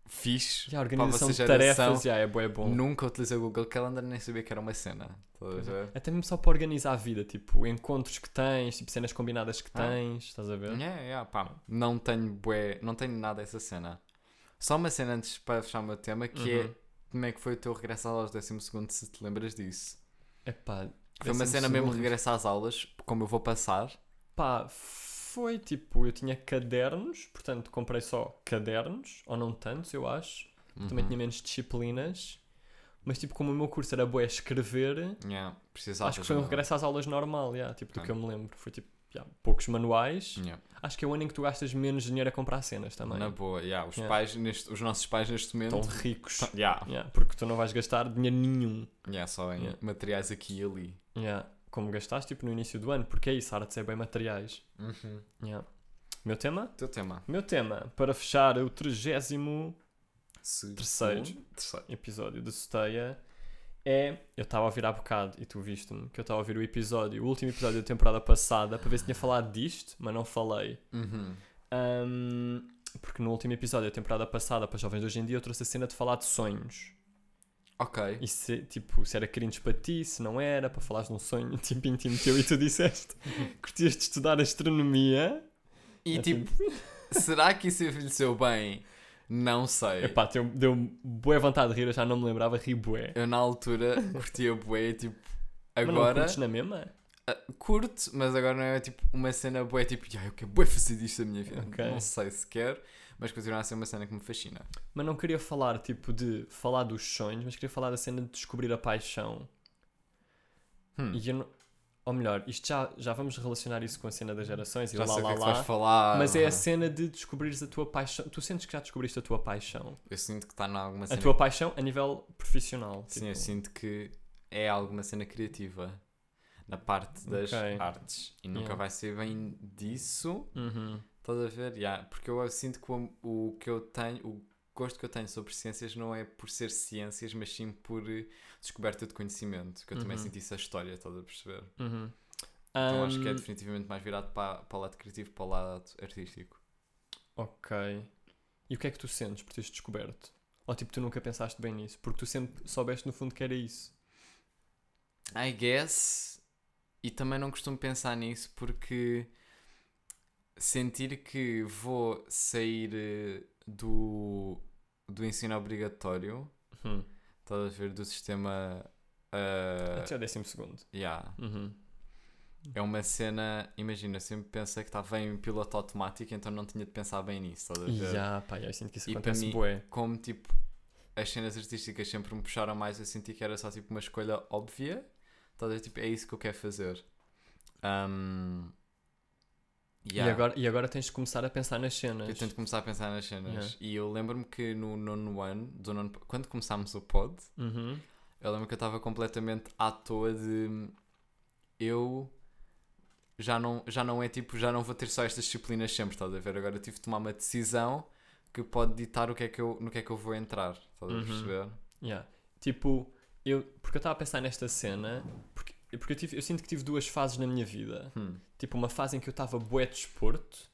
fixe. E a organização de geração. tarefas já é bué bom. Nunca utilizei o Google Calendar nem sabia que era uma cena. Estás a ver? Até mesmo só para organizar a vida, tipo, encontros que tens, tipo, cenas combinadas que Ah. tens, estás a ver? É, é, pá. Não tenho bué, não tenho nada dessa cena. Só uma cena antes para fechar o meu tema que é Uhum. Como é que foi o teu regresso às aulas do 12 segundo, se te lembras disso. Epá, Foi uma cena mesmo regresso às aulas, como eu vou passar. Pá, foi tipo, eu tinha cadernos, portanto comprei só cadernos, ou não tantos, eu acho. Também Uhum. tinha menos disciplinas. Mas tipo, como o meu curso era bué escrever, Yeah, acho que foi um regresso às aulas normal, yeah, tipo, do Ok. que eu me lembro. Foi tipo, yeah, poucos manuais. Yeah. Acho que é o ano em que tu gastas menos dinheiro a comprar cenas também. Na boa, yeah, os, pais neste, os nossos pais neste momento. Estão ricos. Porque tu não vais gastar dinheiro nenhum. yeah, só em materiais aqui e ali. Como gastaste tipo, no início do ano, porque é isso, artes é bem materiais. Yeah. Meu tema? Teu tema. Meu tema, para fechar o 30 Se- Terceiro. segundo? Terceiro. episódio de Soteia, é. Eu estava a ouvir há bocado e tu viste-me que eu estava a ouvir o episódio, o último episódio da temporada passada, para ver se tinha falado disto, mas não falei. Uhum. Ahm, porque no último episódio da temporada passada, para jovens de hoje em dia, eu trouxe a cena de falar de sonhos. Ok. E se, tipo, se era cringe para ti, se não era, para falares de um sonho tipo íntimo teu e tu disseste que curtias de estudar astronomia. E É tipo, será que isso envelheceu bem? Não sei. Epá, deu- deu-me boa vontade de rir, eu já não me lembrava, ri bué. Eu na altura curtia bué, tipo, Mas não agora curtes na mesma? ah, curto, mas agora não é tipo uma cena bué, tipo, "Ya, eu quero bué fazer disto da minha vida. Ok. Não sei se quer, mas continua a ser uma cena que me fascina. Mas não queria falar, tipo, de falar dos sonhos, mas queria falar da cena de descobrir a paixão. Hum. E eu não... Ou melhor, isto já, já vamos relacionar isso com a cena das gerações e Já lá sei o lá que é que lá. vais falar. Mas é a cena de descobrires a tua paixão. Tu sentes que já descobriste a tua paixão? Eu sinto que está em alguma A cena. tua paixão a nível profissional. Sim, tipo. eu sinto que é alguma cena criativa na parte das Ok. artes. E nunca Yeah. vai ser bem disso. Uhum. Estás a ver? Yeah, porque eu sinto que o, o que eu tenho, o gosto que eu tenho sobre ciências não é por ser ciências, mas sim por eh, descoberta de conhecimento. Que eu também Uhum. senti isso a história, estás a perceber? Uhum. Então acho que é definitivamente mais virado para, para o lado criativo, para o lado artístico. Ok. E o que é que tu sentes por teres descoberto? Ou tipo, tu nunca pensaste bem nisso? Porque tu sempre soubeste no fundo que era isso. I guess. E também não costumo pensar nisso porque sentir que vou sair eh, do, do ensino obrigatório, Hum. estás a ver, do sistema. eh, Até o décimo segundo. yeah, Uhum. é uma cena. Imagina, eu sempre pensei que estava em piloto automático, então não tinha de pensar bem nisso, estás a ver? Ya, pá, eu sinto que isso E acontece bué. Como tipo, as cenas artísticas sempre me puxaram mais, eu senti que era só tipo uma escolha óbvia, estás a ver? Tipo, é isso que eu quero fazer. Um, E, yeah. agora, e agora tens de começar a pensar nas cenas. Eu tento começar a pensar nas cenas. Yeah. E eu lembro-me que no nono ano, do nono- quando começámos o pod, Uhum. eu lembro que eu estava completamente à toa de eu já não, já não é tipo, já não vou ter só estas disciplinas sempre, estás a ver? Agora eu tive de tomar uma decisão que pode ditar o que é que eu, no que é que eu vou entrar, estás a Uhum. perceber? Yeah. Tipo, eu, porque eu estava a pensar nesta cena, porque, eu, tive- eu sinto que tive duas fases na minha vida. Hum. Tipo, uma fase em que eu estava bué de desporto.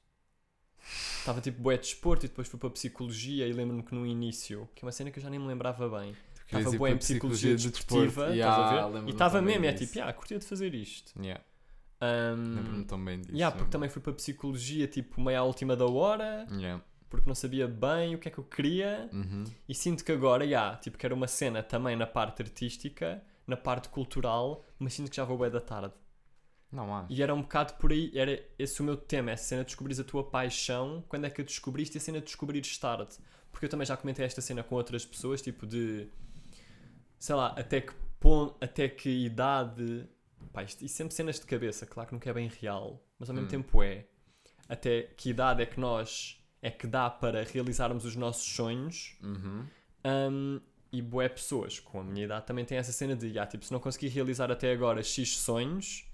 Estava tipo bué de desporto e depois fui para psicologia e lembro-me que no início, que é uma cena que eu já nem me lembrava bem. Estava bué em psicologia do desportiva, estás Yeah, a ver? E estava também mesmo, é disso. tipo, ah, curtia de fazer isto. Yeah, Um, Lembro-me tão bem disso. yeah, porque também fui para psicologia tipo meio à última da hora, Yeah. porque não sabia bem o que é que eu queria. Uhum. E sinto que agora, yeah, tipo, quero uma cena também na parte artística, na parte cultural, mas sinto que já vou bem da tarde. Não acho. E era um bocado por aí, era esse o meu tema, essa cena de descobrires a tua paixão, quando é que a descobriste e a cena de descobrires tarde. Porque eu também já comentei esta cena com outras pessoas, tipo de, sei lá, até que pon- até que idade. Pá, isto, e sempre cenas de cabeça, claro que nunca é bem real, mas ao mesmo Hum. tempo é. Até que idade é que nós. é que dá para realizarmos os nossos sonhos. Uhum. Um, e boé pessoas com a minha idade também têm essa cena de, ah, tipo, se não consegui realizar até agora X sonhos,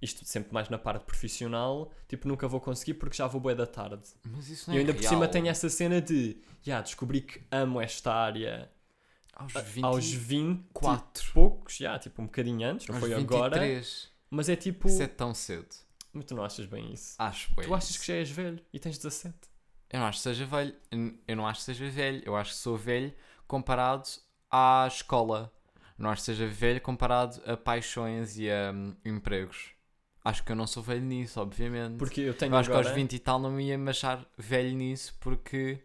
isto sempre mais na parte profissional, tipo, nunca vou conseguir porque já vou bué da tarde. Mas isso não E é eu ainda por real. cima tenho essa cena de, já, descobri que amo esta área Aos a- 20 aos 24 quatro. poucos, já, tipo, um bocadinho antes, não aos foi agora, 23. mas é tipo, Isso é tão cedo. mas tu não achas bem isso? Acho bem. tu achas que já és velho e tens 17? Eu não acho que seja velho. Eu não acho que seja velho. Eu acho que sou velho comparado à escola. Não acho que seja velho comparado a paixões e a hum, empregos. Acho que eu não sou velho nisso, obviamente. Porque eu tenho eu acho agora... que aos 20 e tal não me ia me achar velho nisso porque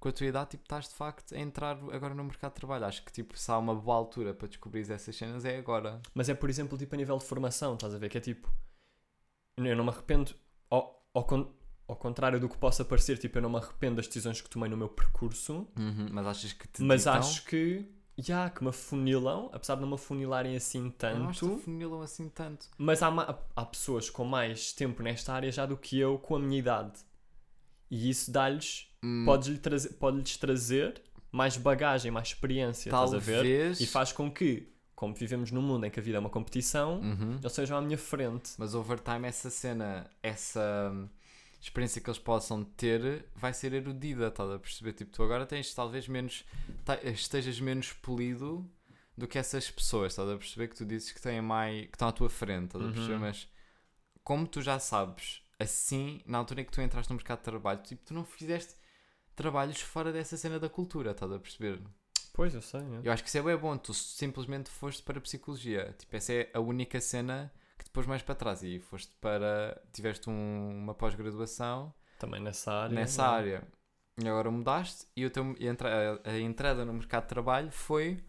com a tua idade tipo, estás de facto a entrar agora no mercado de trabalho. Acho que tipo, se há uma boa altura para descobrir essas cenas é agora. Mas é, por exemplo, tipo a nível de formação, estás a ver? Que é tipo. Eu não me arrependo. Ao, ao, con- ao contrário do que possa parecer, tipo, eu não me arrependo das decisões que tomei no meu percurso, Uhum, Mas achas que te mas ditam? acho que. Já, que me afunilam, apesar de não me afunilarem assim Eu não acho que te tanto. afunilam assim tanto. Mas há, ma- há pessoas com mais tempo nesta área já do que eu com a minha idade. E isso dá-lhes. Hum, Pode-lhe trazer, pode-lhes trazer mais bagagem, mais experiência, estás a ver? talvez. E faz com que, como vivemos num mundo em que a vida é uma competição, Uhum. eles sejam à minha frente. Mas overtime, essa cena, essa experiência que eles possam ter vai ser erudida, estás a perceber? Tipo, tu agora tens talvez menos, estejas menos polido do que essas pessoas, estás a perceber? Que tu dizes que, têm mais, que estão à tua frente, estás a perceber? Uhum. Mas como tu já sabes, assim, na altura em que tu entraste no mercado de trabalho, tipo, tu não fizeste trabalhos fora dessa cena da cultura, estás a perceber? Pois, eu sei. é. Eu acho que isso é bem bom. Tu simplesmente foste para a psicologia. Tipo, essa é a única cena depois mais para trás. E foste para. Tiveste um- uma pós-graduação Também nessa área. nessa não é? área. E agora mudaste e o teu, e a, entra- a entrada no mercado de trabalho foi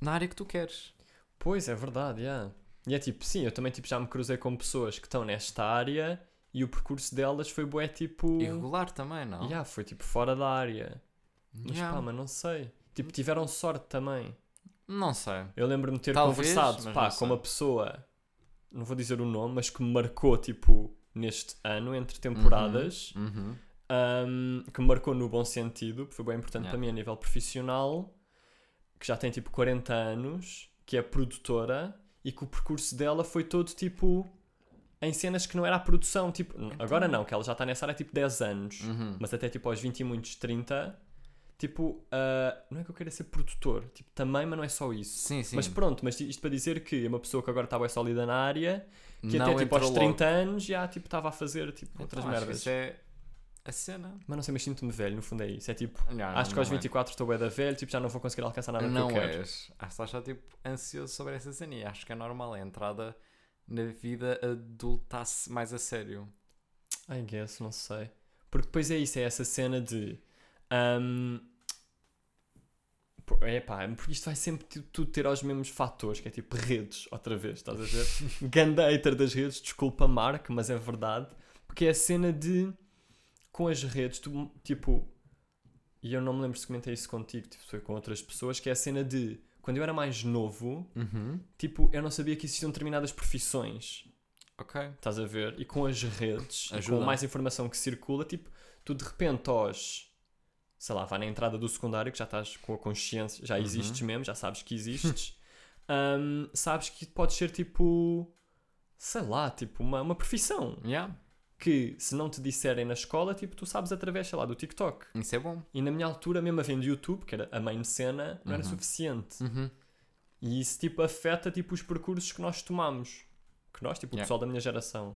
na área que tu queres. Pois, é verdade, yeah. E é tipo, sim, eu também tipo, já me cruzei com pessoas que estão nesta área e o percurso delas foi bué tipo. Irregular também, não? Yeah, foi tipo fora da área. Mas Yeah. pá, mas não sei. Tipo, tiveram sorte também. Não sei. Eu lembro-me de ter Talvez, conversado pá, com uma pessoa, não vou dizer o nome, mas que me marcou tipo neste ano, entre temporadas, Uhum. um, que me marcou no bom sentido, porque foi bem importante Yeah. para mim a nível profissional, que já tem tipo 40 anos, que é produtora e que o percurso dela foi todo tipo em cenas que não era a produção, tipo, agora não, que ela já está nessa área tipo 10 anos, Uhum. mas até tipo aos 20 e muitos 30, tipo, ah, não é que eu queira ser produtor, tipo, também, mas não é só isso. Sim, sim. Mas pronto, mas isto para dizer que é uma pessoa que agora está bem sólida na área, que não até tipo aos entrou 30 logo. anos já tipo estava a fazer tipo outras Então, que merdas. Isso é a cena. Mas não sei, mas sinto-me velho, no fundo é isso. É tipo, Não, acho que não aos é. 24 estou bué da velho, tipo já não vou conseguir alcançar nada não que eu quero. és. Acho que estás tipo ansioso sobre essa cena e acho que é normal. É a entrada na vida adulta mais a sério. I guess, não sei. Porque depois é isso, é essa cena de. Um, é pá, porque isto vai sempre tu- tudo ter aos mesmos fatores, que é tipo redes, outra vez, estás a ver? Ganda hater das redes, desculpa Mark, mas é verdade. Porque é a cena de. Com as redes, tu tipo. E eu não me lembro se comentei isso contigo, tipo, foi com outras pessoas, que é a cena de. Quando eu era mais novo, Uhum. tipo, eu não sabia que existiam determinadas profissões. Ok. Estás a ver? E com as redes, com mais informação que circula, tipo, tu de repente aos. Sei lá, vai na entrada do secundário, que já estás com a consciência, já Uhum. existes mesmo, já sabes que existes. hum, sabes que podes ser tipo. Sei lá, tipo, uma, uma profissão. Yeah. Que se não te disserem na escola, tipo, tu sabes através, sei lá, do TikTok. Isso é bom. E na minha altura, mesmo havendo YouTube, que era a main cena, não era Uhum. suficiente. Uhum. E isso, tipo, afeta, tipo, os percursos que nós tomamos. Que nós, tipo, o Yeah. pessoal da minha geração.